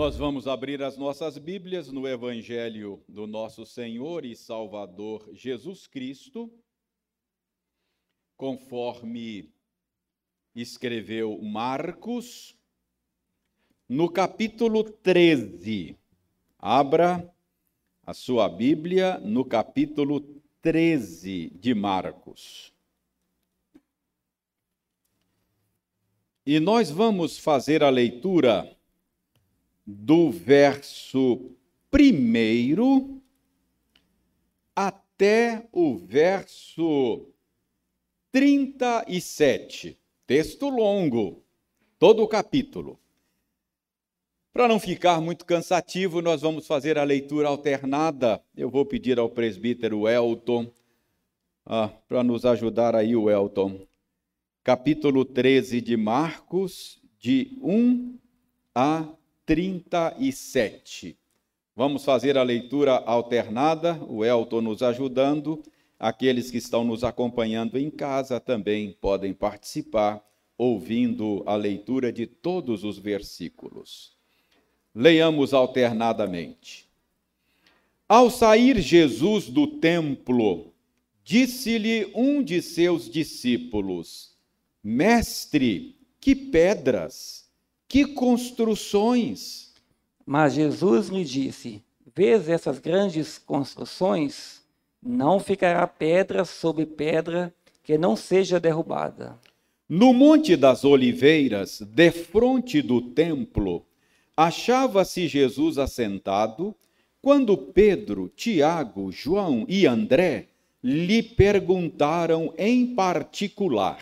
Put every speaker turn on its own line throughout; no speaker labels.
Nós vamos abrir as nossas Bíblias no Evangelho do nosso Senhor e Salvador Jesus Cristo, conforme escreveu Marcos, no capítulo 13. Abra a sua Bíblia no capítulo 13 de Marcos. E nós vamos fazer a leitura do verso primeiro até o verso 37. Texto longo, todo o capítulo. Para não ficar muito cansativo, nós vamos fazer a leitura alternada. Eu vou pedir ao presbítero Elton ah, para nos ajudar aí, o Elton. Capítulo 13 de Marcos, de 1 a 37. Vamos fazer a leitura alternada, o Elton nos ajudando. Aqueles que estão nos acompanhando em casa também podem participar, ouvindo a leitura de todos os versículos. Leiamos alternadamente. Ao sair Jesus do templo, disse-lhe um de seus discípulos: Mestre, que pedras! Que construções!
Mas Jesus lhe disse: Vês essas grandes construções? Não ficará pedra sobre pedra que não seja derrubada.
No Monte das Oliveiras, defronte do templo, achava-se Jesus assentado, quando Pedro, Tiago, João e André lhe perguntaram em particular: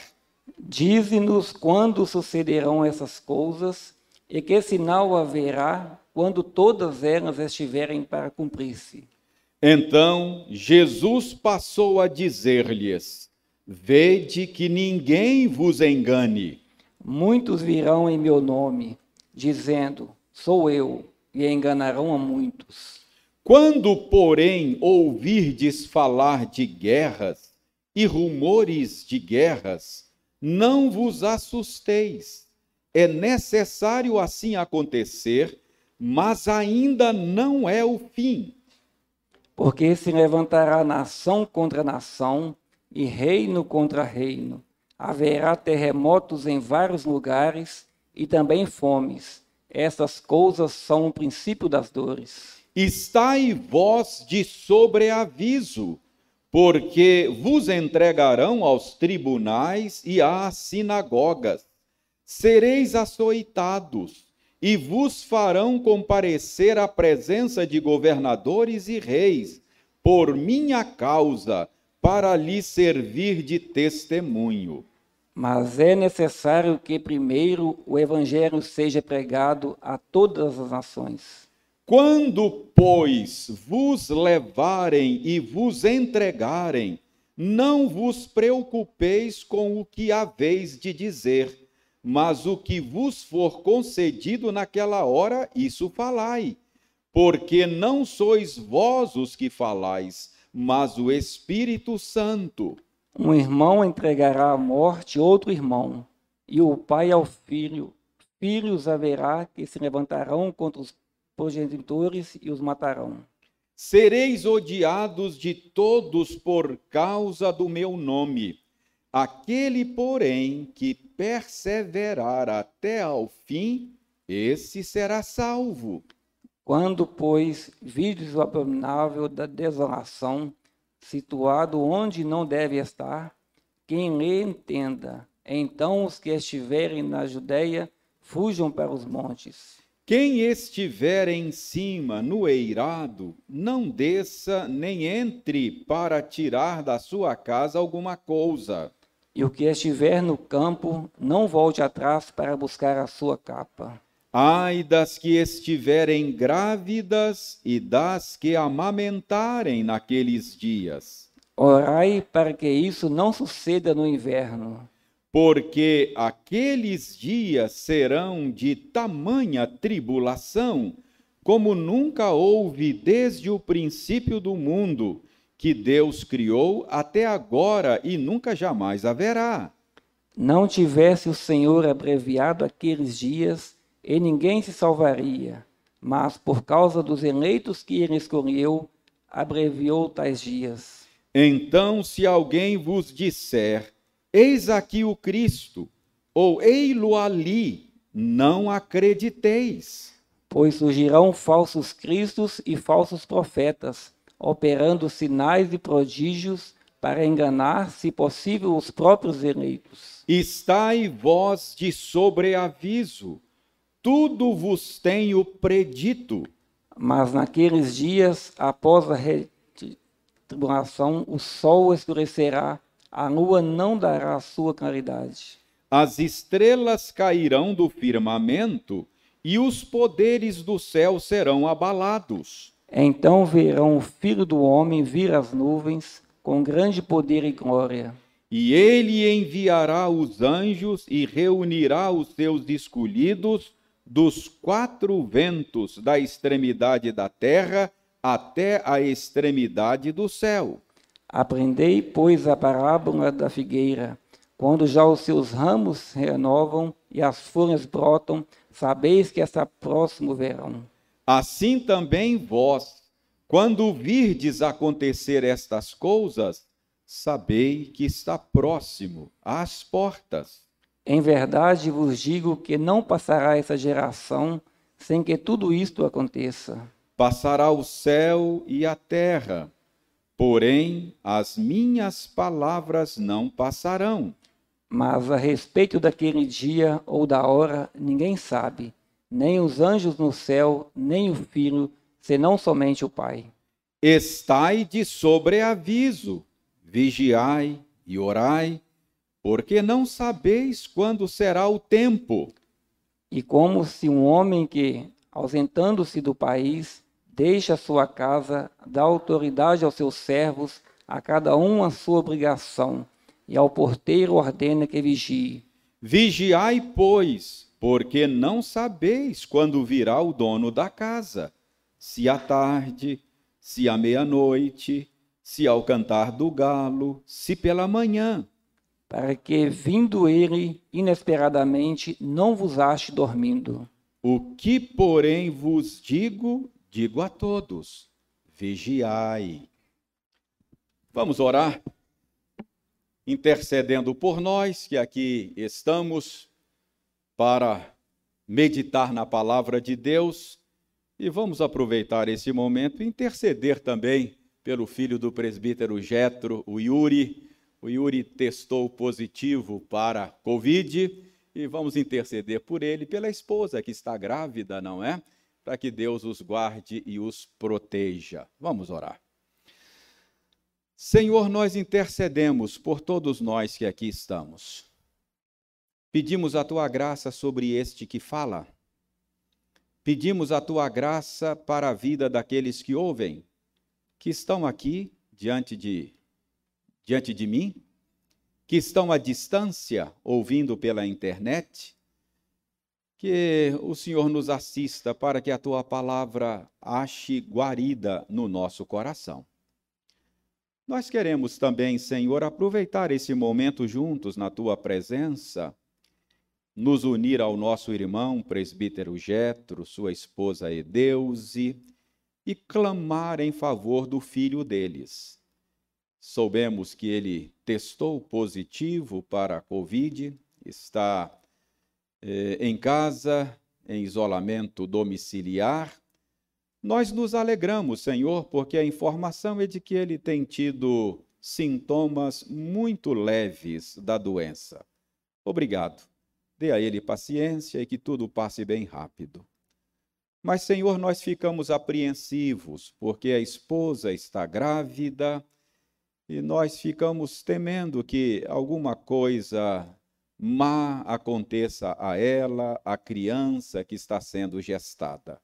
Dize-nos quando sucederão essas coisas e que sinal haverá quando todas elas estiverem para cumprir-se.
Então Jesus passou a dizer-lhes: Vede que ninguém vos engane.
Muitos virão em meu nome, dizendo: Sou eu, e enganarão a muitos.
Quando, porém, ouvirdes falar de guerras e rumores de guerras, não vos assusteis. É necessário assim acontecer, mas ainda não é o fim.
Porque se levantará nação contra nação e reino contra reino. Haverá terremotos em vários lugares e também fomes. Essas coisas são o princípio das dores.
Estai vós de sobreaviso porque vos entregarão aos tribunais e às sinagogas. Sereis açoitados e vos farão comparecer à presença de governadores e reis, por minha causa, para lhe servir de testemunho.
Mas é necessário que primeiro o evangelho seja pregado a todas as nações.
Quando, pois, vos levarem e vos entregarem, não vos preocupeis com o que haveis de dizer, mas o que vos for concedido naquela hora, isso falai. Porque não sois vós os que falais, mas o Espírito Santo.
Um irmão entregará à morte outro irmão, e o pai ao filho. Filhos haverá que se levantarão contra os progenitores e os matarão.
Sereis odiados de todos por causa do meu nome. Aquele, porém, que perseverar até ao fim, esse será salvo.
Quando, pois, vides o abominável da desolação, situado onde não deve estar, quem lhe entenda, então os que estiverem na Judéia fujam para os montes.
Quem estiver em cima, no eirado, não desça nem entre para tirar da sua casa alguma coisa.
E o que estiver no campo, não volte atrás para buscar a sua capa.
Ai das que estiverem grávidas e das que amamentarem naqueles dias.
Orai para que isso não suceda no inverno
porque aqueles dias serão de tamanha tribulação, como nunca houve desde o princípio do mundo, que Deus criou até agora e nunca jamais haverá.
Não tivesse o Senhor abreviado aqueles dias, e ninguém se salvaria. mas por causa dos eleitos que ele escolheu, abreviou tais dias.
Então, se alguém vos disser, eis aqui o Cristo, ou ei-lo ali, não acrediteis.
Pois surgirão falsos cristos e falsos profetas, operando sinais e prodígios para enganar, se possível, os próprios eleitos.
Estai vós de sobreaviso, tudo vos tenho predito.
Mas naqueles dias, após a tribulação, o sol escurecerá, a lua não dará a sua claridade.
As estrelas cairão do firmamento e os poderes do céu serão abalados.
Então verão o Filho do Homem vir às nuvens com grande poder e glória.
E ele enviará os anjos e reunirá os seus escolhidos dos quatro ventos da extremidade da terra até a extremidade do céu.
Aprendei, pois, a parábola da figueira. Quando já os seus ramos renovam e as folhas brotam, sabeis que está próximo o verão.
Assim também vós, quando virdes acontecer estas coisas, sabei que está próximo às portas.
Em verdade vos digo que não passará essa geração sem que tudo isto aconteça
passará o céu e a terra, porém as minhas palavras não passarão.
Mas a respeito daquele dia ou da hora, ninguém sabe, nem os anjos no céu, nem o filho, senão somente o Pai.
Estai de sobreaviso, vigiai e orai, porque não sabeis quando será o tempo.
E como se um homem que, ausentando-se do país, deixa a sua casa, dá autoridade aos seus servos, a cada um a sua obrigação, e ao porteiro ordena que vigie.
Vigiai, pois, porque não sabeis quando virá o dono da casa, se à tarde, se à meia-noite, se ao cantar do galo, se pela manhã.
Para que, vindo ele inesperadamente, não vos ache dormindo.
O que, porém, vos digo, digo a todos: vigiai. Vamos orar, intercedendo por nós que aqui estamos para meditar na palavra de Deus e vamos aproveitar esse momento e interceder também pelo filho do presbítero Jetro, o Yuri. O Yuri testou positivo para Covid e vamos interceder por ele, pela esposa que está grávida, não é? Para que Deus os guarde e os proteja. Vamos orar. Senhor, nós intercedemos por todos nós que aqui estamos. Pedimos a tua graça sobre este que fala. Pedimos a tua graça para a vida daqueles que ouvem, que estão aqui diante de diante de mim, que estão à distância ouvindo pela internet que o Senhor nos assista para que a tua palavra ache guarida no nosso coração. Nós queremos também, Senhor, aproveitar esse momento juntos na tua presença, nos unir ao nosso irmão presbítero Jetro, sua esposa Edeuze, e clamar em favor do filho deles. Soubemos que ele testou positivo para a Covid, está eh, em casa, em isolamento domiciliar. Nós nos alegramos, Senhor, porque a informação é de que ele tem tido sintomas muito leves da doença. Obrigado. Dê a ele paciência e que tudo passe bem rápido. Mas, Senhor, nós ficamos apreensivos porque a esposa está grávida e nós ficamos temendo que alguma coisa má aconteça a ela, a criança que está sendo gestada.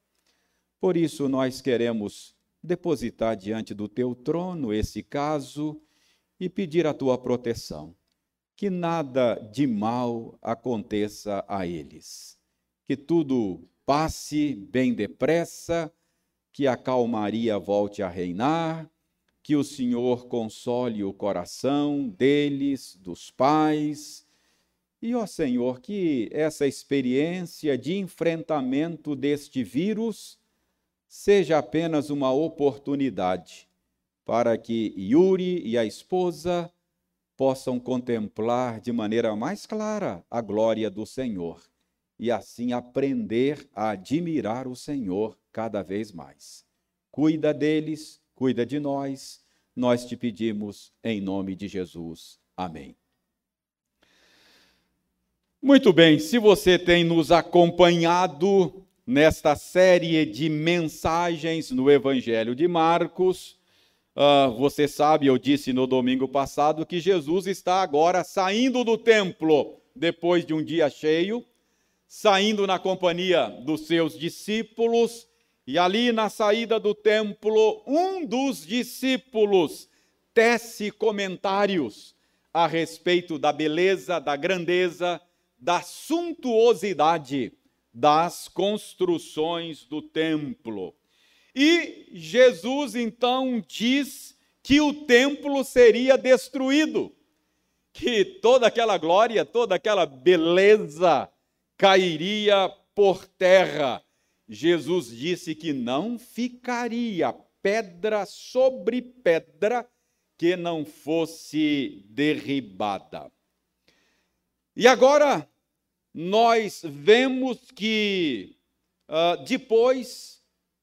Por isso, nós queremos depositar diante do teu trono esse caso e pedir a tua proteção. Que nada de mal aconteça a eles. Que tudo passe bem depressa, que a calmaria volte a reinar, que o Senhor console o coração deles, dos pais, e, ó Senhor, que essa experiência de enfrentamento deste vírus seja apenas uma oportunidade para que Yuri e a esposa possam contemplar de maneira mais clara a glória do Senhor e assim aprender a admirar o Senhor cada vez mais. Cuida deles, cuida de nós, nós te pedimos em nome de Jesus. Amém. Muito bem, se você tem nos acompanhado nesta série de mensagens no Evangelho de Marcos, Uh, você sabe, eu disse no domingo passado que Jesus está agora saindo do templo depois de um dia cheio, saindo na companhia dos seus discípulos, e ali na saída do templo, um dos discípulos tece comentários a respeito da beleza, da grandeza, da suntuosidade das construções do templo. E Jesus então diz que o templo seria destruído, que toda aquela glória, toda aquela beleza cairia por terra. Jesus disse que não ficaria pedra sobre pedra que não fosse derribada. E agora nós vemos que uh, depois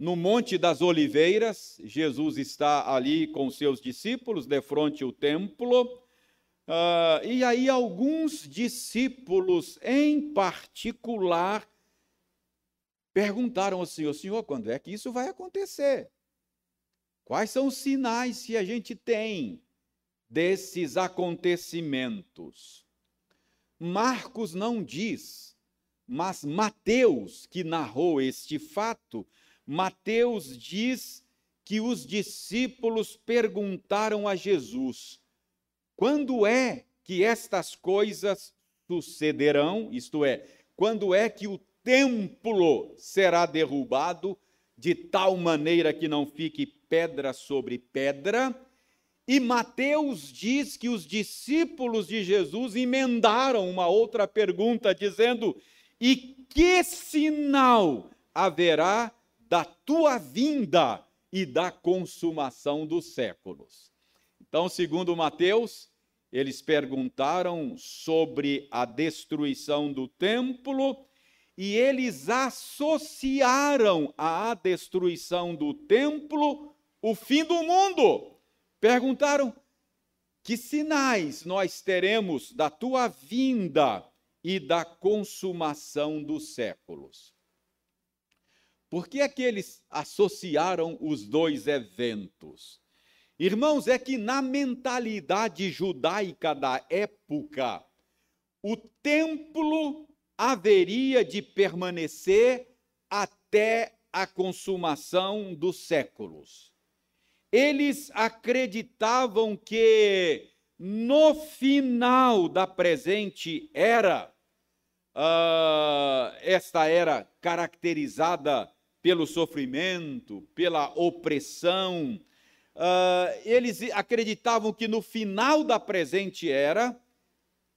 no Monte das Oliveiras, Jesus está ali com seus discípulos, de frente ao templo, uh, e aí alguns discípulos, em particular, perguntaram ao Senhor: Senhor, quando é que isso vai acontecer? Quais são os sinais que a gente tem desses acontecimentos? Marcos não diz, mas Mateus, que narrou este fato, Mateus diz que os discípulos perguntaram a Jesus: quando é que estas coisas sucederão? Isto é, quando é que o templo será derrubado de tal maneira que não fique pedra sobre pedra? E Mateus diz que os discípulos de Jesus emendaram uma outra pergunta, dizendo: E que sinal haverá da tua vinda e da consumação dos séculos. Então, segundo Mateus, eles perguntaram sobre a destruição do templo e eles associaram à destruição do templo o fim do mundo. Perguntaram: que sinais nós teremos da tua vinda e da consumação dos séculos? Por que é que eles associaram os dois eventos? Irmãos, é que na mentalidade judaica da época, o templo haveria de permanecer até a consumação dos séculos. Eles acreditavam que no final da presente era, uh, esta era caracterizada pelo sofrimento, pela opressão. Uh, eles acreditavam que no final da presente era,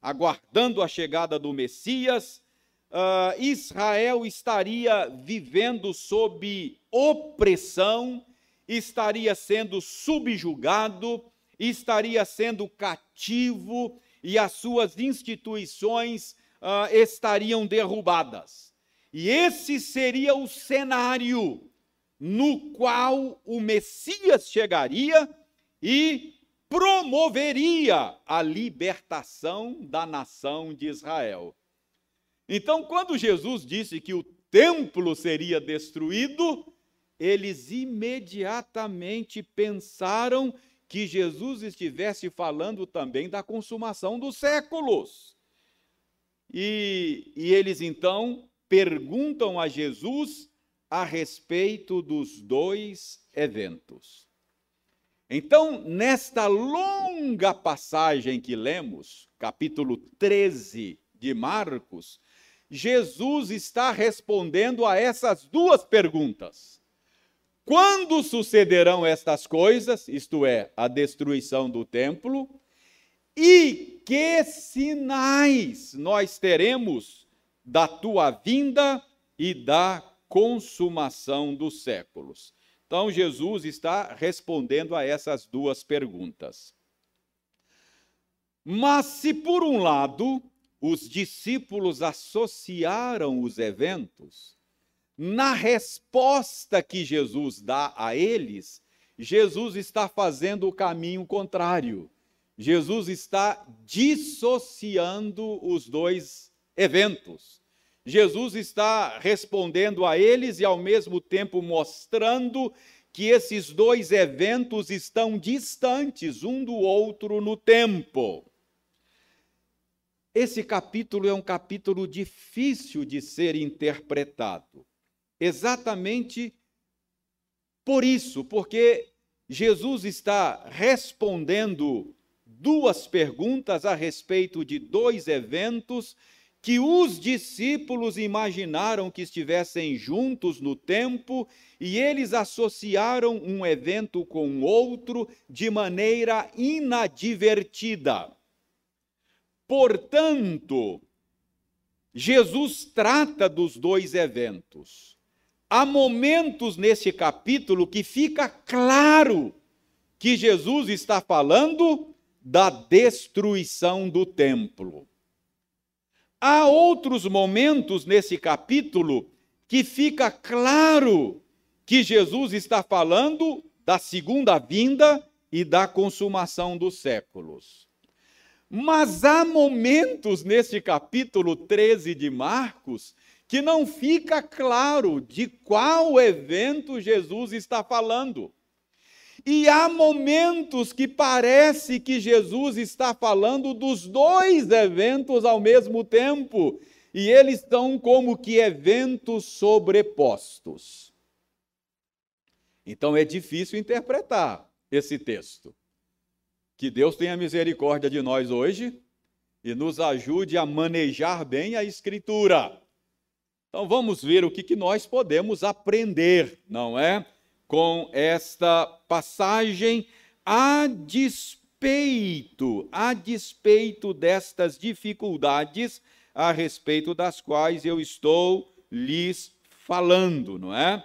aguardando a chegada do Messias, uh, Israel estaria vivendo sob opressão, estaria sendo subjugado, estaria sendo cativo e as suas instituições uh, estariam derrubadas. E esse seria o cenário no qual o Messias chegaria e promoveria a libertação da nação de Israel. Então, quando Jesus disse que o templo seria destruído, eles imediatamente pensaram que Jesus estivesse falando também da consumação dos séculos. E, e eles então perguntam a Jesus a respeito dos dois eventos. Então, nesta longa passagem que lemos, capítulo 13 de Marcos, Jesus está respondendo a essas duas perguntas. Quando sucederão estas coisas, isto é, a destruição do templo, e que sinais nós teremos da tua vinda e da consumação dos séculos. Então, Jesus está respondendo a essas duas perguntas. Mas se, por um lado, os discípulos associaram os eventos, na resposta que Jesus dá a eles, Jesus está fazendo o caminho contrário. Jesus está dissociando os dois eventos. Jesus está respondendo a eles e, ao mesmo tempo, mostrando que esses dois eventos estão distantes um do outro no tempo. Esse capítulo é um capítulo difícil de ser interpretado, exatamente por isso, porque Jesus está respondendo duas perguntas a respeito de dois eventos que os discípulos imaginaram que estivessem juntos no tempo e eles associaram um evento com outro de maneira inadvertida. Portanto, Jesus trata dos dois eventos. Há momentos nesse capítulo que fica claro que Jesus está falando da destruição do templo. Há outros momentos nesse capítulo que fica claro que Jesus está falando da segunda vinda e da consumação dos séculos. Mas há momentos nesse capítulo 13 de Marcos que não fica claro de qual evento Jesus está falando. E há momentos que parece que Jesus está falando dos dois eventos ao mesmo tempo, e eles estão como que eventos sobrepostos. Então é difícil interpretar esse texto. Que Deus tenha misericórdia de nós hoje e nos ajude a manejar bem a Escritura. Então vamos ver o que, que nós podemos aprender, não é? com esta passagem a despeito, a despeito destas dificuldades a respeito das quais eu estou lhes falando, não é?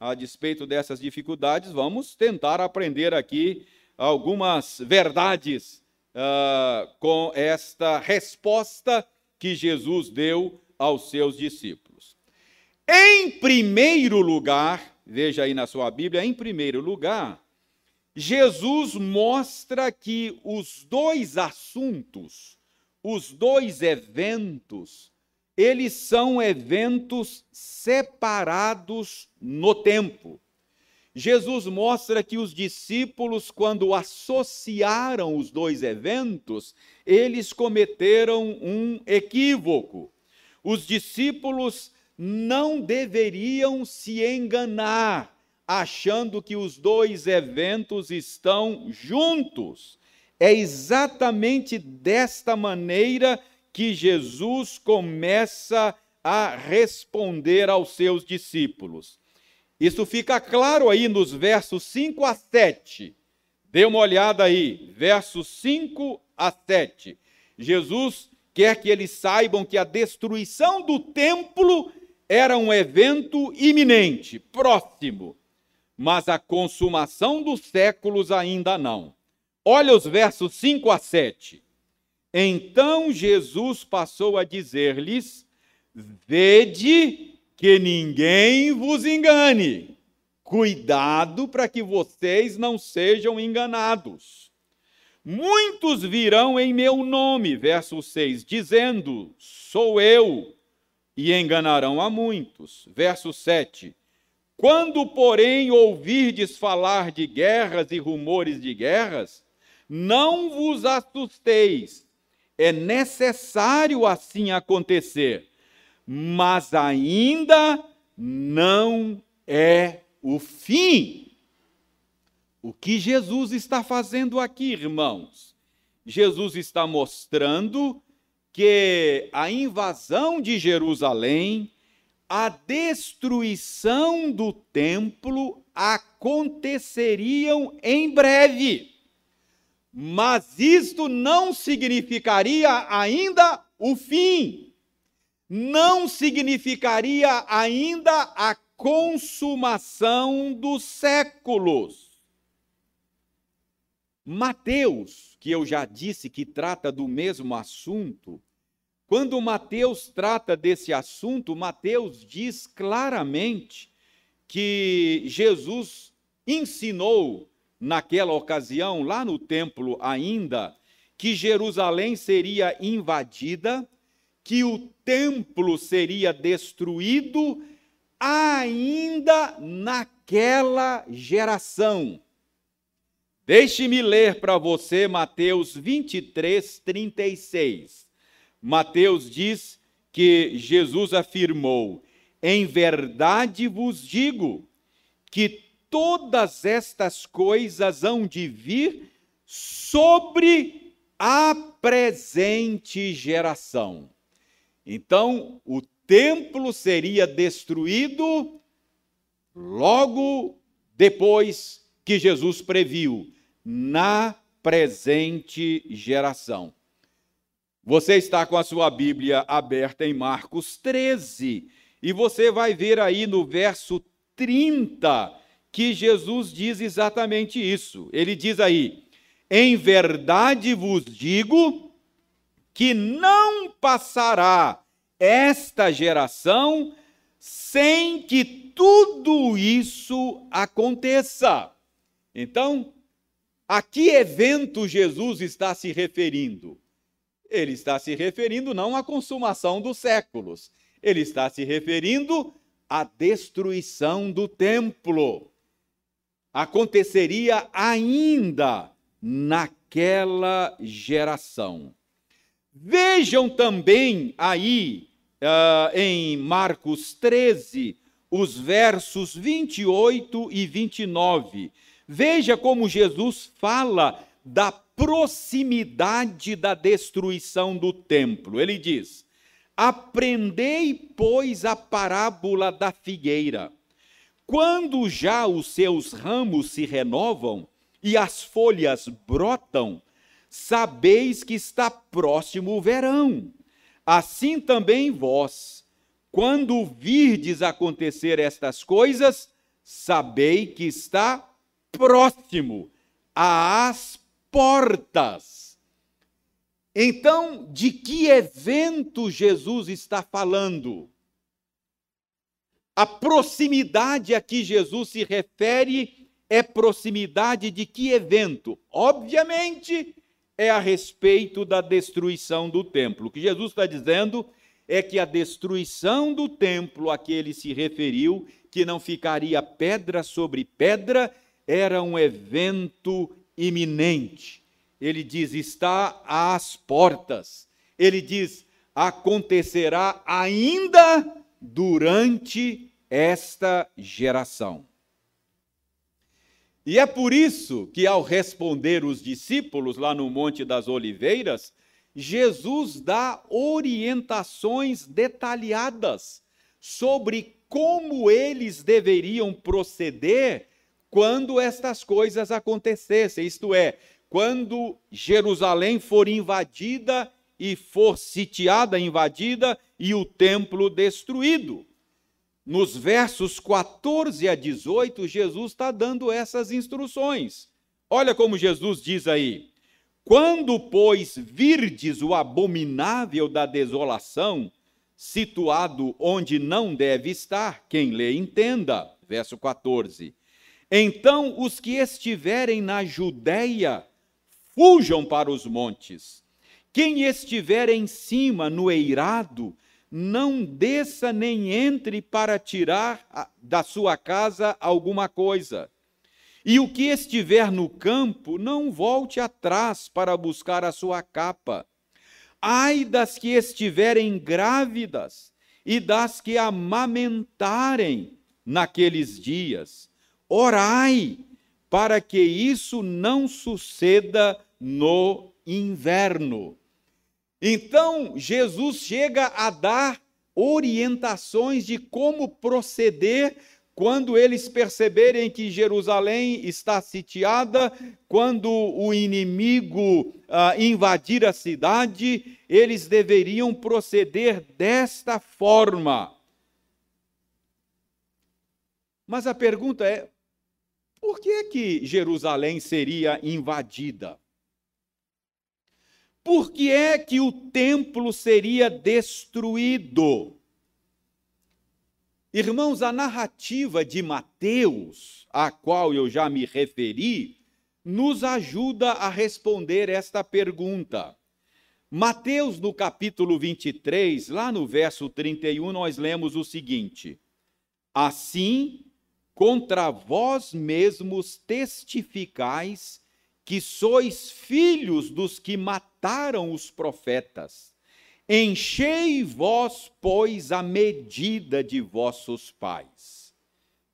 A despeito dessas dificuldades, vamos tentar aprender aqui algumas verdades uh, com esta resposta que Jesus deu aos seus discípulos. Em primeiro lugar, veja aí na sua Bíblia, em primeiro lugar, Jesus mostra que os dois assuntos, os dois eventos, eles são eventos separados no tempo. Jesus mostra que os discípulos, quando associaram os dois eventos, eles cometeram um equívoco. Os discípulos não deveriam se enganar, achando que os dois eventos estão juntos. É exatamente desta maneira que Jesus começa a responder aos seus discípulos. Isso fica claro aí nos versos 5 a 7. Dê uma olhada aí, versos 5 a 7. Jesus quer que eles saibam que a destruição do templo era um evento iminente, próximo, mas a consumação dos séculos ainda não. Olha os versos 5 a 7. Então Jesus passou a dizer-lhes: Vede que ninguém vos engane. Cuidado para que vocês não sejam enganados. Muitos virão em meu nome, verso 6, dizendo: Sou eu e enganarão a muitos. Verso 7. Quando, porém, ouvirdes falar de guerras e rumores de guerras, não vos assusteis. É necessário assim acontecer, mas ainda não é o fim. O que Jesus está fazendo aqui, irmãos? Jesus está mostrando que a invasão de Jerusalém, a destruição do templo aconteceriam em breve. Mas isto não significaria ainda o fim, não significaria ainda a consumação dos séculos. Mateus, que eu já disse que trata do mesmo assunto, quando Mateus trata desse assunto, Mateus diz claramente que Jesus ensinou naquela ocasião, lá no templo ainda, que Jerusalém seria invadida, que o templo seria destruído ainda naquela geração. Deixe-me ler para você Mateus 23, 36. Mateus diz que Jesus afirmou: Em verdade vos digo que todas estas coisas hão de vir sobre a presente geração. Então, o templo seria destruído logo depois que Jesus previu, na presente geração. Você está com a sua Bíblia aberta em Marcos 13 e você vai ver aí no verso 30 que Jesus diz exatamente isso. Ele diz aí: Em verdade vos digo que não passará esta geração sem que tudo isso aconteça. Então, a que evento Jesus está se referindo? Ele está se referindo não à consumação dos séculos, ele está se referindo à destruição do templo. Aconteceria ainda naquela geração. Vejam também aí uh, em Marcos 13, os versos 28 e 29. Veja como Jesus fala da proximidade da destruição do templo. Ele diz: Aprendei, pois, a parábola da figueira. Quando já os seus ramos se renovam e as folhas brotam, sabeis que está próximo o verão. Assim também vós, quando virdes acontecer estas coisas, sabei que está próximo às portas. Então, de que evento Jesus está falando? A proximidade a que Jesus se refere é proximidade de que evento? Obviamente, é a respeito da destruição do templo. O que Jesus está dizendo é que a destruição do templo a que ele se referiu, que não ficaria pedra sobre pedra, era um evento iminente. Ele diz: está às portas. Ele diz: acontecerá ainda durante esta geração. E é por isso que, ao responder os discípulos lá no Monte das Oliveiras, Jesus dá orientações detalhadas sobre como eles deveriam proceder quando estas coisas acontecessem, isto é, quando Jerusalém for invadida e for sitiada, invadida e o templo destruído nos versos 14 a 18, Jesus está dando essas instruções. Olha como Jesus diz aí: Quando, pois, virdes o abominável da desolação, situado onde não deve estar, quem lê entenda. Verso 14. Então os que estiverem na Judéia, fujam para os montes. Quem estiver em cima, no eirado, não desça nem entre para tirar da sua casa alguma coisa. E o que estiver no campo, não volte atrás para buscar a sua capa. Ai das que estiverem grávidas e das que amamentarem naqueles dias. Orai para que isso não suceda no inverno. Então, Jesus chega a dar orientações de como proceder quando eles perceberem que Jerusalém está sitiada, quando o inimigo ah, invadir a cidade, eles deveriam proceder desta forma. Mas a pergunta é: por que que Jerusalém seria invadida? Por que é que o templo seria destruído? Irmãos, a narrativa de Mateus, a qual eu já me referi, nos ajuda a responder esta pergunta. Mateus, no capítulo 23, lá no verso 31, nós lemos o seguinte: Assim, contra vós mesmos testificais que sois filhos dos que mataram os profetas. Enchei vós, pois, a medida de vossos pais.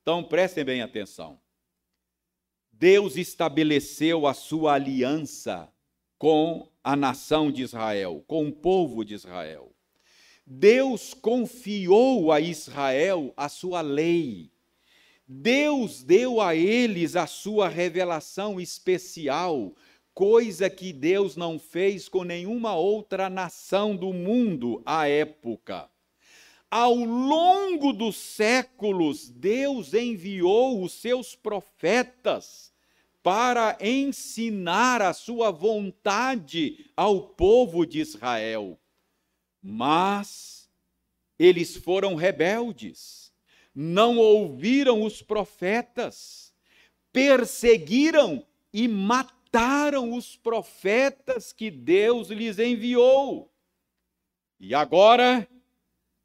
Então prestem bem atenção. Deus estabeleceu a sua aliança com a nação de Israel, com o povo de Israel. Deus confiou a Israel a sua lei. Deus deu a eles a sua revelação especial, coisa que Deus não fez com nenhuma outra nação do mundo à época. Ao longo dos séculos, Deus enviou os seus profetas para ensinar a sua vontade ao povo de Israel. Mas eles foram rebeldes não ouviram os profetas, perseguiram e mataram os profetas que Deus lhes enviou. E agora,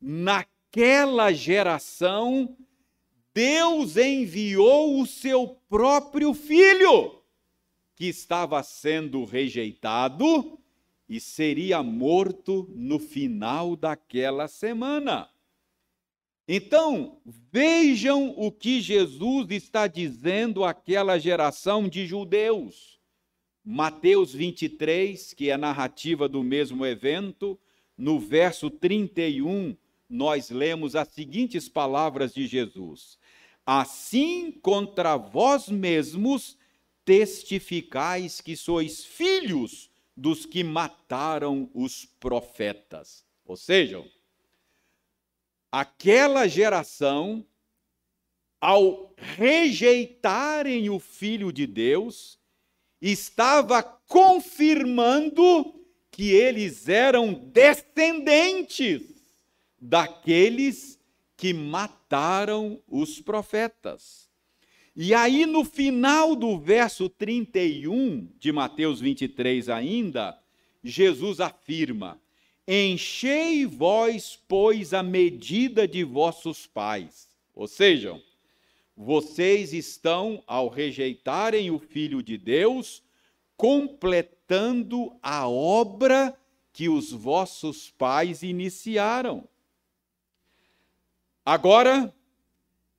naquela geração, Deus enviou o seu próprio filho, que estava sendo rejeitado e seria morto no final daquela semana. Então, vejam o que Jesus está dizendo àquela geração de judeus. Mateus 23, que é a narrativa do mesmo evento, no verso 31, nós lemos as seguintes palavras de Jesus: Assim contra vós mesmos testificais que sois filhos dos que mataram os profetas. Ou seja, aquela geração, ao rejeitarem o Filho de Deus, estava confirmando que eles eram descendentes daqueles que mataram os profetas. E aí, no final do verso 31 de Mateus 23, ainda, Jesus afirma: Enchei vós, pois, a medida de vossos pais. Ou seja, vocês estão, ao rejeitarem o Filho de Deus, completando a obra que os vossos pais iniciaram. Agora,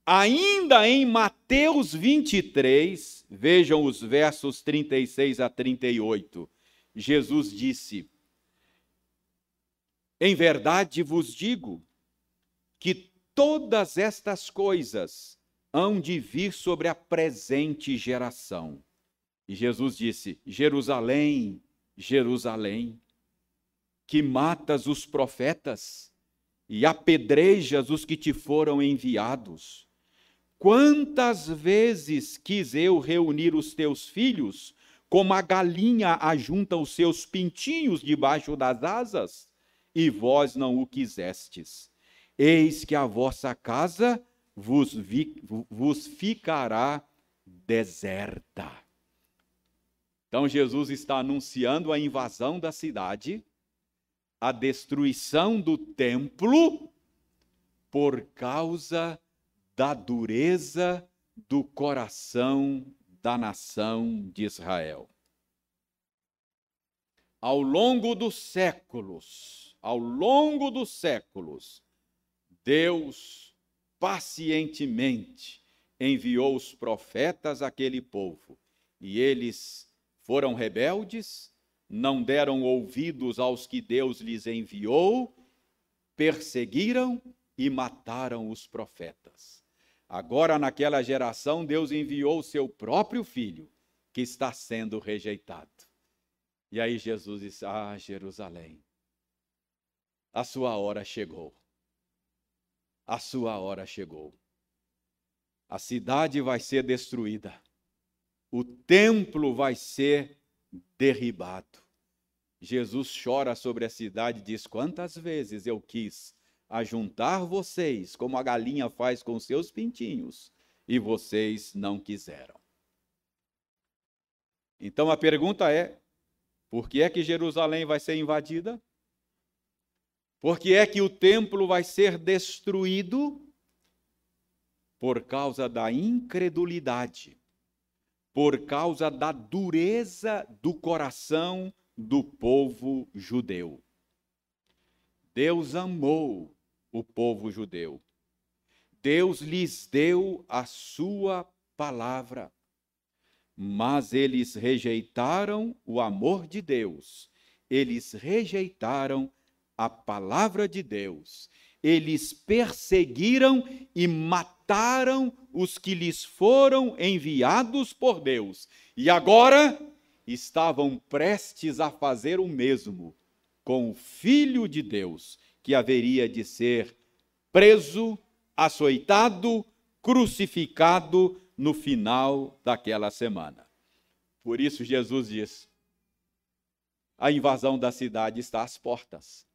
ainda em Mateus 23, vejam os versos 36 a 38, Jesus disse: em verdade vos digo que todas estas coisas hão de vir sobre a presente geração. E Jesus disse: Jerusalém, Jerusalém, que matas os profetas e apedrejas os que te foram enviados. Quantas vezes quis eu reunir os teus filhos, como a galinha ajunta os seus pintinhos debaixo das asas? E vós não o quisestes. Eis que a vossa casa vos, vi, vos ficará deserta. Então Jesus está anunciando a invasão da cidade, a destruição do templo, por causa da dureza do coração da nação de Israel. Ao longo dos séculos, ao longo dos séculos, Deus pacientemente enviou os profetas àquele povo, e eles foram rebeldes, não deram ouvidos aos que Deus lhes enviou, perseguiram e mataram os profetas. Agora, naquela geração, Deus enviou seu próprio filho, que está sendo rejeitado. E aí Jesus disse: Ah, Jerusalém, a sua hora chegou. A sua hora chegou. a cidade vai ser destruída, o templo vai ser derribado. Jesus chora sobre a cidade e diz: Quantas vezes eu quis ajuntar vocês, como a galinha faz com seus pintinhos, e vocês não quiseram. Então a pergunta é: por que é que Jerusalém vai ser invadida? Por que é que o templo vai ser destruído? Por causa da incredulidade, por causa da dureza do coração do povo judeu. Deus amou o povo judeu. Deus lhes deu a sua palavra, mas eles rejeitaram o amor de Deus, eles rejeitaram a palavra de Deus, eles perseguiram e mataram os que lhes foram enviados por Deus, e agora estavam prestes a fazer o mesmo com o Filho de Deus, que haveria de ser preso, açoitado, crucificado no final daquela semana. Por isso, Jesus diz: a invasão da cidade está às portas.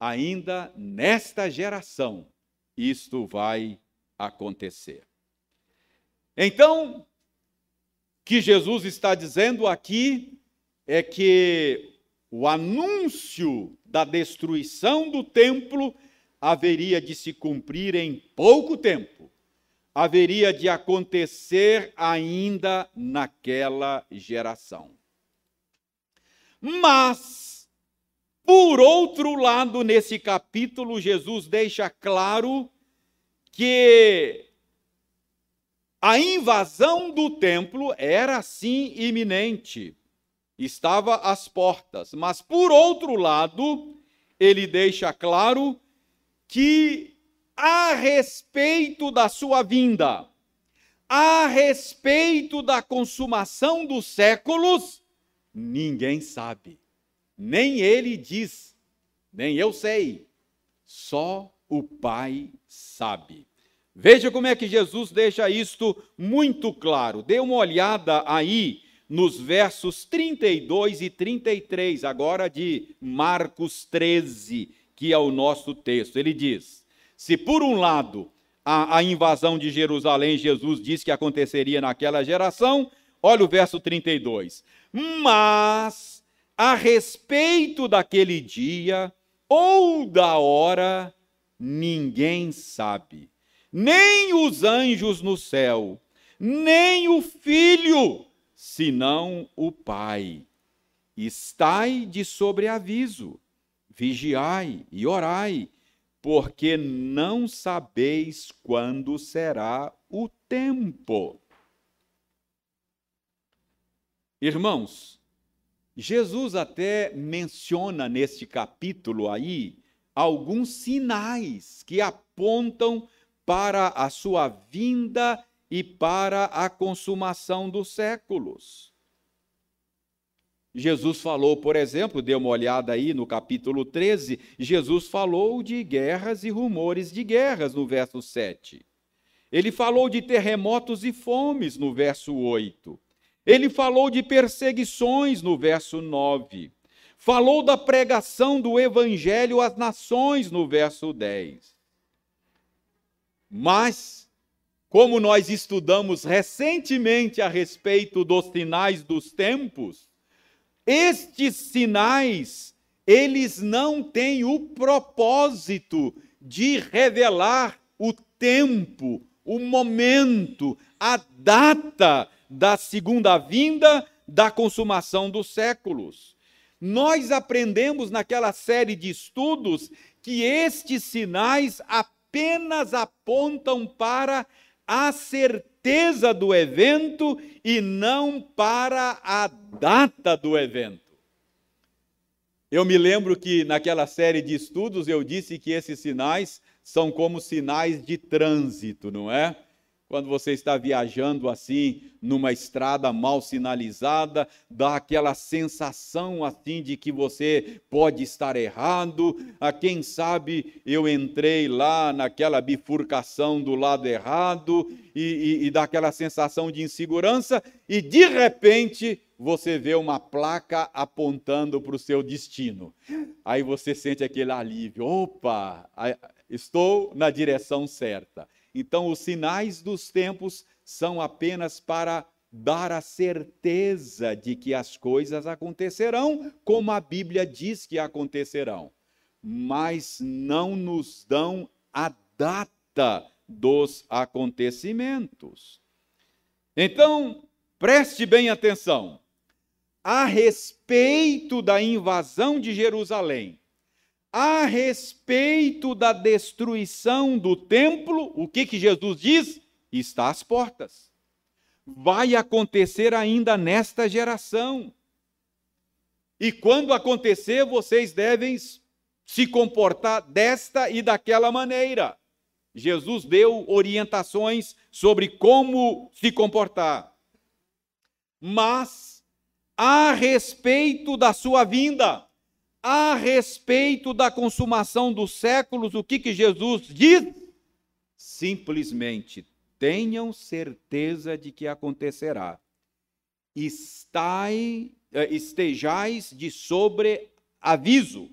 Ainda nesta geração, isto vai acontecer. Então, que Jesus está dizendo aqui é que o anúncio da destruição do templo haveria de se cumprir em pouco tempo, haveria de acontecer ainda naquela geração. Mas, por outro lado, nesse capítulo, Jesus deixa claro que a invasão do templo era sim iminente estava às portas. Mas, por outro lado, ele deixa claro que, a respeito da sua vinda, a respeito da consumação dos séculos, ninguém sabe. Nem ele diz, nem eu sei. Só o Pai sabe. Veja como é que Jesus deixa isto muito claro. Dê uma olhada aí nos versos 32 e 33, agora de Marcos 13, que é o nosso texto. Ele diz: Se por um lado a, a invasão de Jerusalém, Jesus disse que aconteceria naquela geração, olha o verso 32. Mas a respeito daquele dia ou da hora, ninguém sabe, nem os anjos no céu, nem o filho senão o Pai. Estai de sobreaviso, vigiai e orai, porque não sabeis quando será o tempo. Irmãos, Jesus até menciona neste capítulo aí alguns sinais que apontam para a sua vinda e para a consumação dos séculos. Jesus falou, por exemplo, dê uma olhada aí no capítulo 13, Jesus falou de guerras e rumores de guerras no verso 7. Ele falou de terremotos e fomes no verso 8. Ele falou de perseguições no verso 9. Falou da pregação do evangelho às nações no verso 10. Mas como nós estudamos recentemente a respeito dos sinais dos tempos, estes sinais, eles não têm o propósito de revelar o tempo, o momento, a data da segunda vinda da consumação dos séculos. Nós aprendemos naquela série de estudos que estes sinais apenas apontam para a certeza do evento e não para a data do evento. Eu me lembro que naquela série de estudos eu disse que esses sinais são como sinais de trânsito, não é? Quando você está viajando assim numa estrada mal sinalizada, dá aquela sensação assim de que você pode estar errado. A quem sabe eu entrei lá naquela bifurcação do lado errado e, e, e dá aquela sensação de insegurança e de repente você vê uma placa apontando para o seu destino. Aí você sente aquele alívio. Opa, estou na direção certa. Então, os sinais dos tempos são apenas para dar a certeza de que as coisas acontecerão, como a Bíblia diz que acontecerão, mas não nos dão a data dos acontecimentos. Então, preste bem atenção. A respeito da invasão de Jerusalém, a respeito da destruição do templo, o que, que Jesus diz? Está às portas. Vai acontecer ainda nesta geração. E quando acontecer, vocês devem se comportar desta e daquela maneira. Jesus deu orientações sobre como se comportar. Mas, a respeito da sua vinda, a respeito da consumação dos séculos, o que, que Jesus diz? Simplesmente tenham certeza de que acontecerá. Estai, eh, estejais de sobreaviso.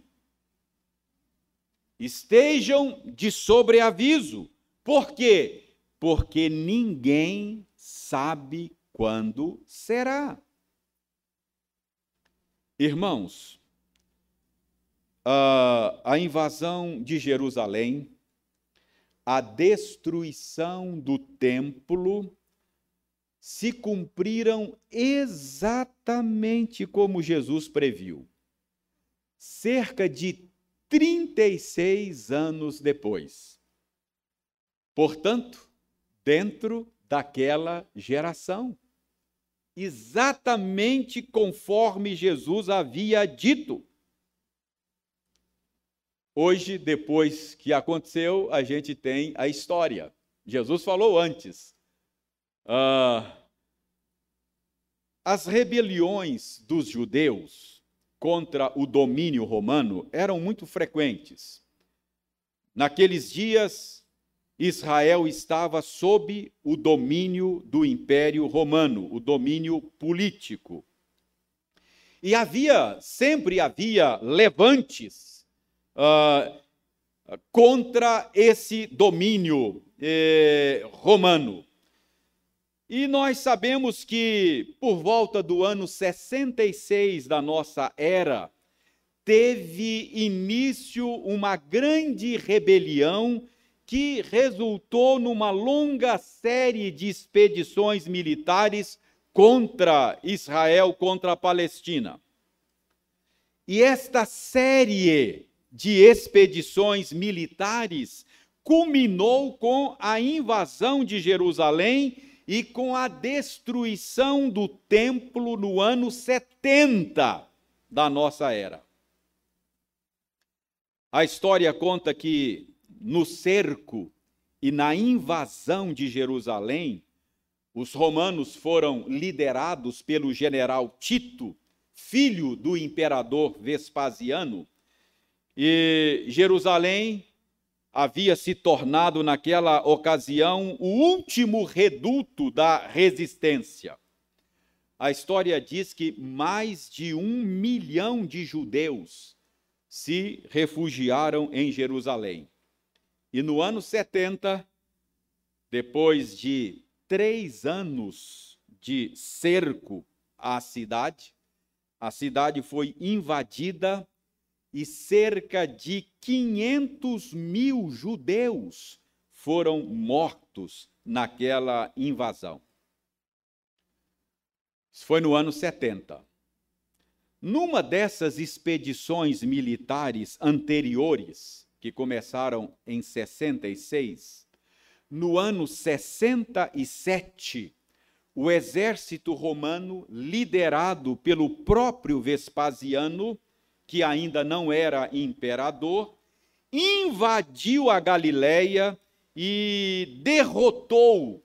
Estejam de sobreaviso. Por quê? Porque ninguém sabe quando será. Irmãos, uh, a invasão de Jerusalém, a destruição do templo, se cumpriram exatamente como Jesus previu. Cerca de 36 anos depois. Portanto, dentro daquela geração. Exatamente conforme Jesus havia dito. Hoje, depois que aconteceu, a gente tem a história. Jesus falou antes. Ah, as rebeliões dos judeus contra o domínio romano eram muito frequentes. Naqueles dias, Israel estava sob o domínio do Império Romano, o domínio político. E havia, sempre havia levantes uh, contra esse domínio eh, romano. E nós sabemos que por volta do ano 66 da nossa era, teve início uma grande rebelião que resultou numa longa série de expedições militares contra Israel, contra a Palestina. E esta série de expedições militares culminou com a invasão de Jerusalém e com a destruição do templo no ano 70 da nossa era. A história conta que no cerco e na invasão de Jerusalém, os romanos foram liderados pelo general Tito, filho do imperador Vespasiano, e Jerusalém havia se tornado, naquela ocasião, o último reduto da resistência. A história diz que mais de um milhão de judeus se refugiaram em Jerusalém. E no ano 70, depois de três anos de cerco à cidade, a cidade foi invadida e cerca de 500 mil judeus foram mortos naquela invasão. Isso foi no ano 70. Numa dessas expedições militares anteriores, que começaram em 66, no ano 67, o exército romano, liderado pelo próprio Vespasiano, que ainda não era imperador, invadiu a Galiléia e derrotou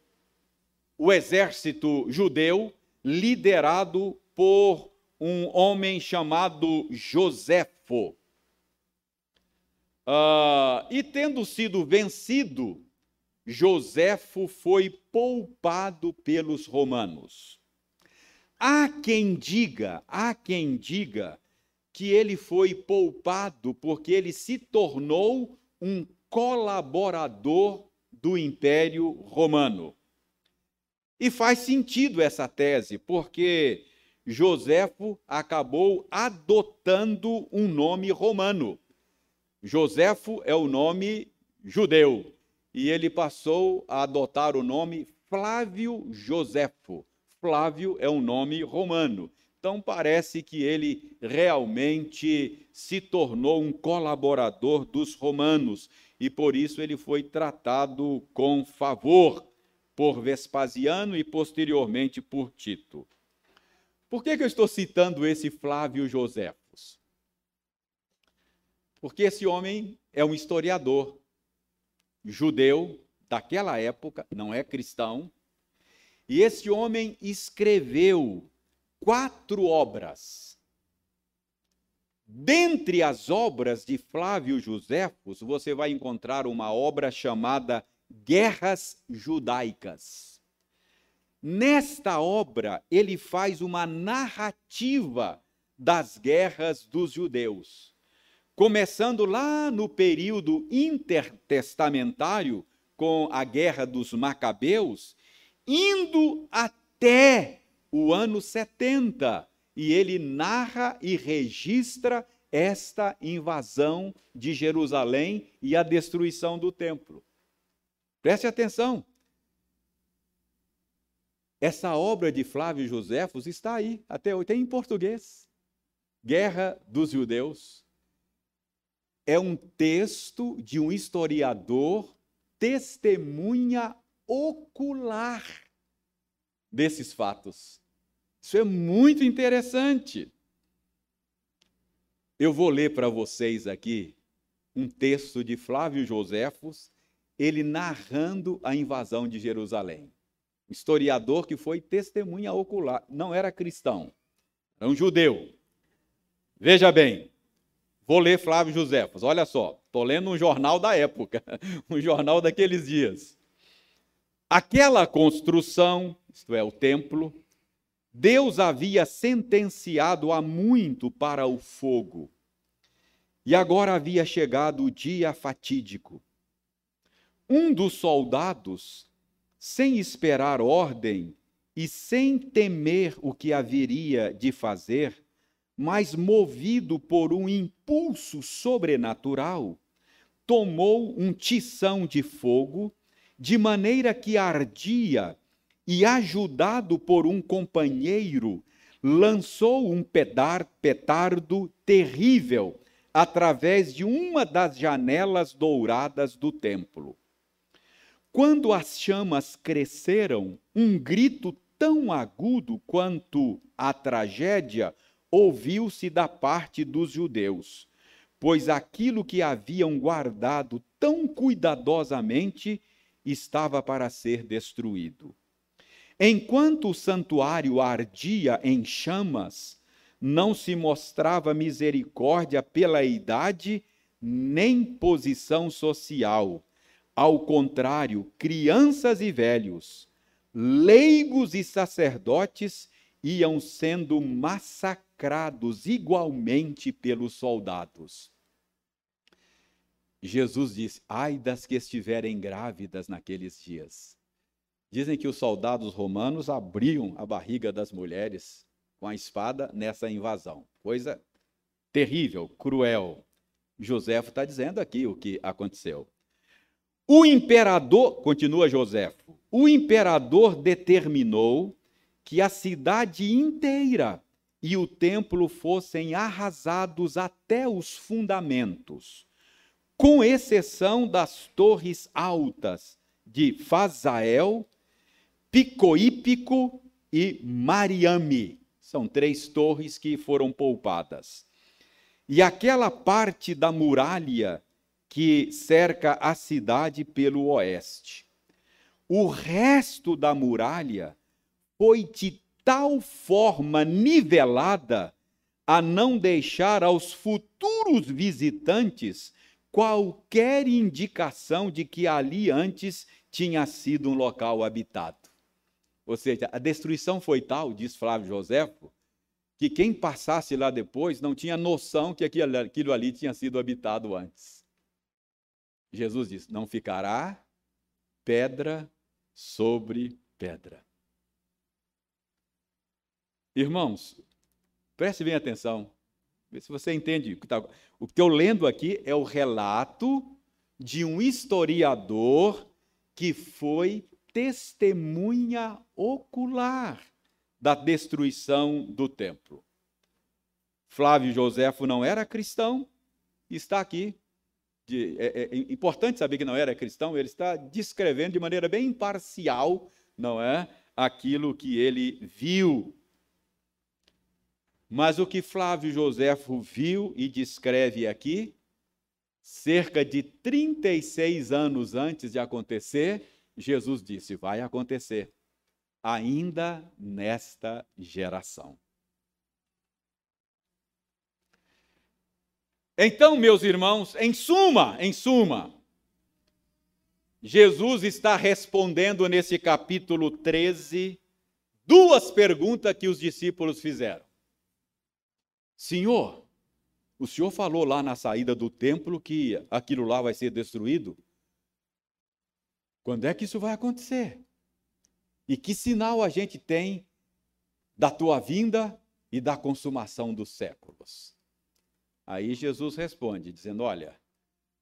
o exército judeu, liderado por um homem chamado Joséfo. Uh, e tendo sido vencido, Joséfo foi poupado pelos romanos. Há quem diga, há quem diga que ele foi poupado porque ele se tornou um colaborador do Império Romano. E faz sentido essa tese, porque Joséfo acabou adotando um nome romano. Joséfo é o nome judeu, e ele passou a adotar o nome Flávio Joséfo. Flávio é um nome romano. Então parece que ele realmente se tornou um colaborador dos romanos e por isso ele foi tratado com favor por Vespasiano e posteriormente por Tito. Por que, que eu estou citando esse Flávio Joséfos? Porque esse homem é um historiador judeu daquela época, não é cristão, e esse homem escreveu quatro obras. Dentre as obras de Flávio Joséfos, você vai encontrar uma obra chamada Guerras Judaicas. Nesta obra, ele faz uma narrativa das guerras dos judeus começando lá no período intertestamentário, com a guerra dos Macabeus, indo até o ano 70. E ele narra e registra esta invasão de Jerusalém e a destruição do templo. Preste atenção. Essa obra de Flávio Joséfos está aí, até hoje, tem em português. Guerra dos Judeus é um texto de um historiador testemunha ocular desses fatos. Isso é muito interessante. Eu vou ler para vocês aqui um texto de Flávio Joséfos, ele narrando a invasão de Jerusalém. Um historiador que foi testemunha ocular, não era cristão, era um judeu. Veja bem, Vou ler Flávio Josefas. Olha só, estou lendo um jornal da época, um jornal daqueles dias. Aquela construção, isto é, o templo, Deus havia sentenciado há muito para o fogo. E agora havia chegado o dia fatídico. Um dos soldados, sem esperar ordem e sem temer o que haveria de fazer, mas movido por um impulso sobrenatural, tomou um tição de fogo, de maneira que ardia, e, ajudado por um companheiro, lançou um pedar, petardo terrível através de uma das janelas douradas do templo. Quando as chamas cresceram, um grito tão agudo quanto a tragédia ouviu-se da parte dos judeus, pois aquilo que haviam guardado tão cuidadosamente estava para ser destruído. Enquanto o santuário ardia em chamas, não se mostrava misericórdia pela idade nem posição social. Ao contrário, crianças e velhos, leigos e sacerdotes iam sendo massacrados igualmente pelos soldados. Jesus disse: Ai das que estiverem grávidas naqueles dias. Dizem que os soldados romanos abriam a barriga das mulheres com a espada nessa invasão. Coisa terrível, cruel. José está dizendo aqui o que aconteceu. O imperador, continua José, o imperador determinou que a cidade inteira e o templo fossem arrasados até os fundamentos, com exceção das torres altas de Fazael, Picoípico e Mariame. São três torres que foram poupadas. E aquela parte da muralha que cerca a cidade pelo oeste. o resto da muralha foi de tal forma nivelada a não deixar aos futuros visitantes qualquer indicação de que ali antes tinha sido um local habitado. Ou seja, a destruição foi tal, diz Flávio Joséfo, que quem passasse lá depois não tinha noção que aquilo ali tinha sido habitado antes. Jesus diz: não ficará pedra sobre pedra. Irmãos, preste bem atenção, vê se você entende. Tá, o que eu lendo aqui é o relato de um historiador que foi testemunha ocular da destruição do templo. Flávio Joséfo não era cristão, está aqui. De, é, é, importante saber que não era cristão, ele está descrevendo de maneira bem imparcial, não é? Aquilo que ele viu. Mas o que Flávio Joséfo viu e descreve aqui, cerca de 36 anos antes de acontecer, Jesus disse: vai acontecer, ainda nesta geração. Então, meus irmãos, em suma, em suma, Jesus está respondendo nesse capítulo 13 duas perguntas que os discípulos fizeram. Senhor, o senhor falou lá na saída do templo que aquilo lá vai ser destruído? Quando é que isso vai acontecer? E que sinal a gente tem da tua vinda e da consumação dos séculos? Aí Jesus responde, dizendo: Olha,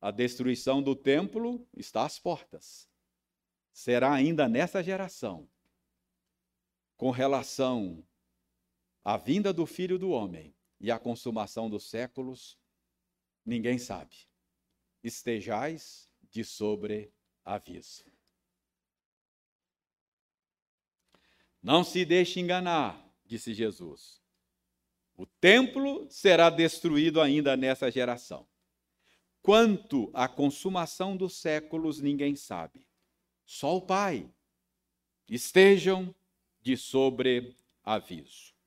a destruição do templo está às portas. Será ainda nessa geração. Com relação à vinda do filho do homem e à consumação dos séculos, ninguém sabe. Estejais de sobreaviso. Não se deixe enganar, disse Jesus. O templo será destruído ainda nessa geração. Quanto à consumação dos séculos, ninguém sabe. Só o Pai. Estejam de sobreaviso.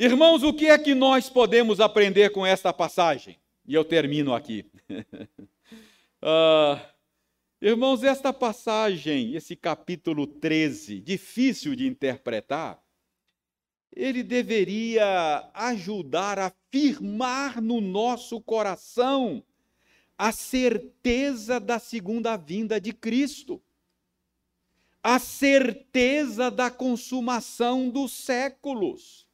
Irmãos, o que é que nós podemos aprender com esta passagem? E eu termino aqui. uh, irmãos, esta passagem, esse capítulo 13, difícil de interpretar, ele deveria ajudar a firmar no nosso coração a certeza da segunda vinda de Cristo, a certeza da consumação dos séculos.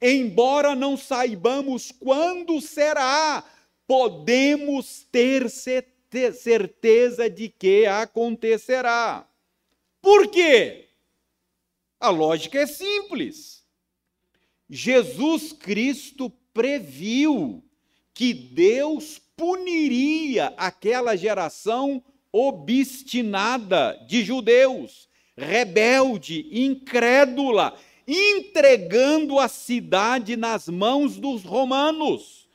Embora não saibamos quando será, podemos ter certeza de que acontecerá. Por quê? A lógica é simples. Jesus Cristo previu que Deus puniria aquela geração obstinada de judeus, rebelde, incrédula, entregando a cidade nas mãos dos romanos.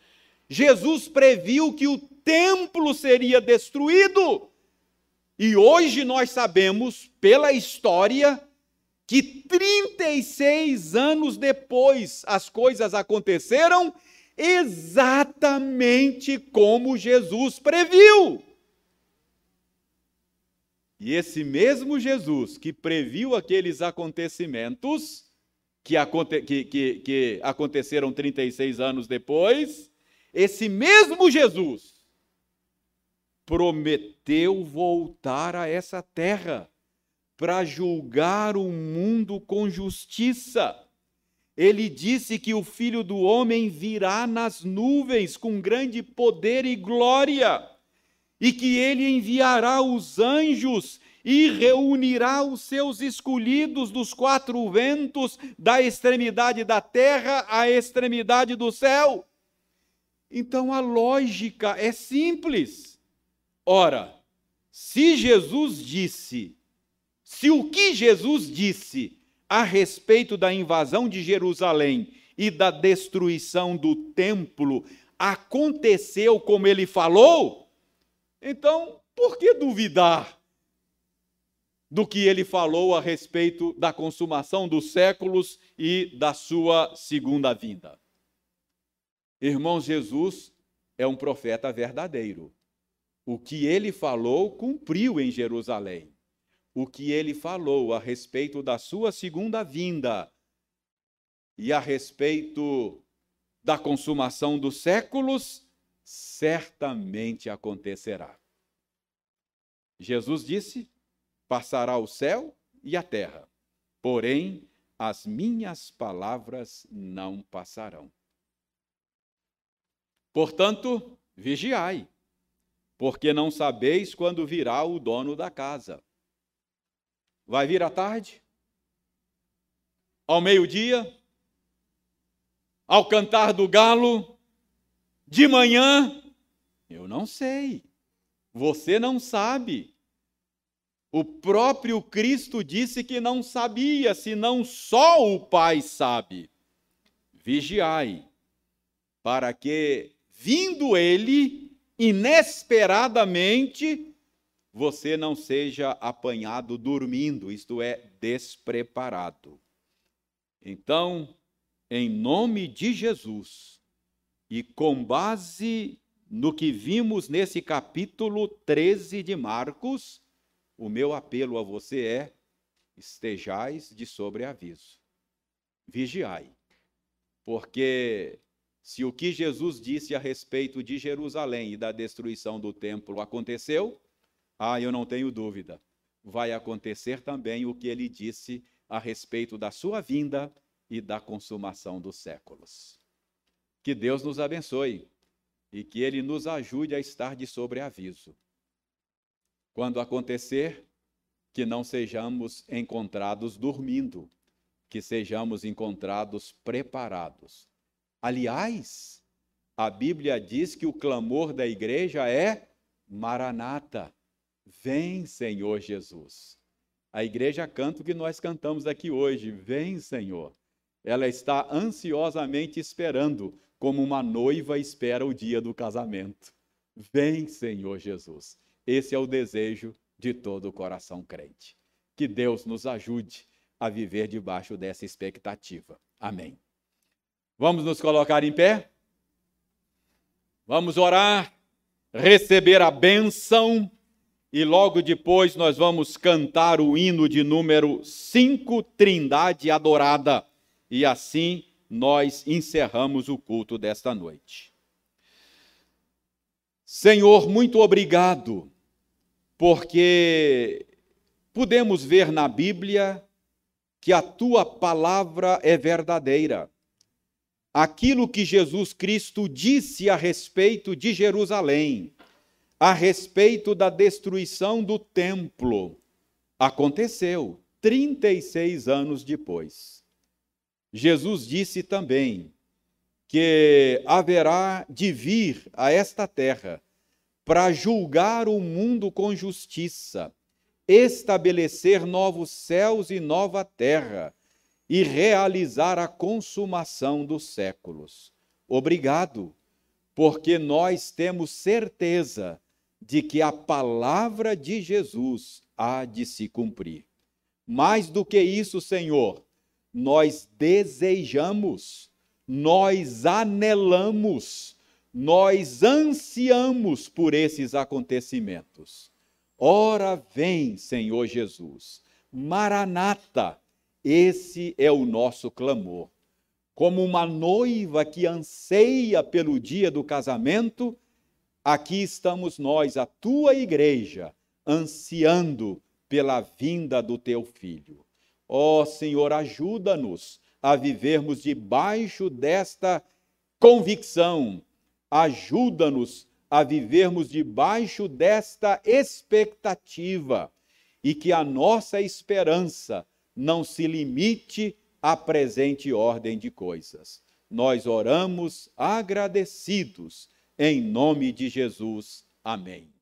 Jesus previu que o templo seria destruído. E hoje nós sabemos, pela história, que 36 anos depois as coisas aconteceram exatamente como Jesus previu. E esse mesmo Jesus que previu aqueles acontecimentos, que, aconte que, que, que aconteceram 36 anos depois, esse mesmo Jesus prometeu voltar a essa terra para julgar o mundo com justiça. Ele disse que o filho do homem virá nas nuvens com grande poder e glória, e que ele enviará os anjos e reunirá os seus escolhidos dos quatro ventos, da extremidade da terra à extremidade do céu. Então a lógica é simples. Ora, se Jesus disse se o que Jesus disse a respeito da invasão de Jerusalém e da destruição do templo aconteceu como ele falou, então por que duvidar do que ele falou a respeito da consumação dos séculos e da sua segunda vinda. Irmãos, Jesus é um profeta verdadeiro. O que ele falou cumpriu em Jerusalém. O que ele falou a respeito da sua segunda vinda e a respeito da consumação dos séculos, certamente acontecerá. Jesus disse: Passará o céu e a terra, porém as minhas palavras não passarão. Portanto, vigiai, porque não sabeis quando virá o dono da casa. Vai vir à tarde? Ao meio-dia? Ao cantar do galo? De manhã? Eu não sei. Você não sabe. O próprio Cristo disse que não sabia, senão só o Pai sabe. Vigiai, para que, vindo ele, inesperadamente, você não seja apanhado dormindo, isto é, despreparado. Então, em nome de Jesus, e com base no que vimos nesse capítulo 13 de Marcos, o meu apelo a você é: estejais de sobreaviso, vigiai, porque se o que Jesus disse a respeito de Jerusalém e da destruição do templo aconteceu, ah, eu não tenho dúvida, vai acontecer também o que ele disse a respeito da sua vinda e da consumação dos séculos. Que Deus nos abençoe e que ele nos ajude a estar de sobreaviso. Quando acontecer, que não sejamos encontrados dormindo, que sejamos encontrados preparados. Aliás, a Bíblia diz que o clamor da igreja é Maranata, vem Senhor Jesus. A igreja canta o que nós cantamos aqui hoje, vem Senhor. Ela está ansiosamente esperando, como uma noiva espera o dia do casamento. Vem Senhor Jesus. Esse é o desejo de todo o coração crente. Que Deus nos ajude a viver debaixo dessa expectativa. Amém. Vamos nos colocar em pé? Vamos orar, receber a bênção e logo depois nós vamos cantar o hino de número 5, Trindade Adorada. E assim nós encerramos o culto desta noite. Senhor, muito obrigado porque podemos ver na Bíblia que a tua palavra é verdadeira. Aquilo que Jesus Cristo disse a respeito de Jerusalém, a respeito da destruição do templo, aconteceu 36 anos depois. Jesus disse também que haverá de vir a esta terra para julgar o mundo com justiça, estabelecer novos céus e nova terra e realizar a consumação dos séculos. Obrigado, porque nós temos certeza de que a palavra de Jesus há de se cumprir. Mais do que isso, Senhor, nós desejamos, nós anelamos nós ansiamos por esses acontecimentos. Ora vem, Senhor Jesus. Maranata, esse é o nosso clamor. Como uma noiva que anseia pelo dia do casamento, aqui estamos nós, a tua igreja, ansiando pela vinda do teu filho. Ó oh, Senhor, ajuda-nos a vivermos debaixo desta convicção ajuda-nos a vivermos debaixo desta expectativa e que a nossa esperança não se limite à presente ordem de coisas. Nós oramos agradecidos em nome de Jesus. Amém.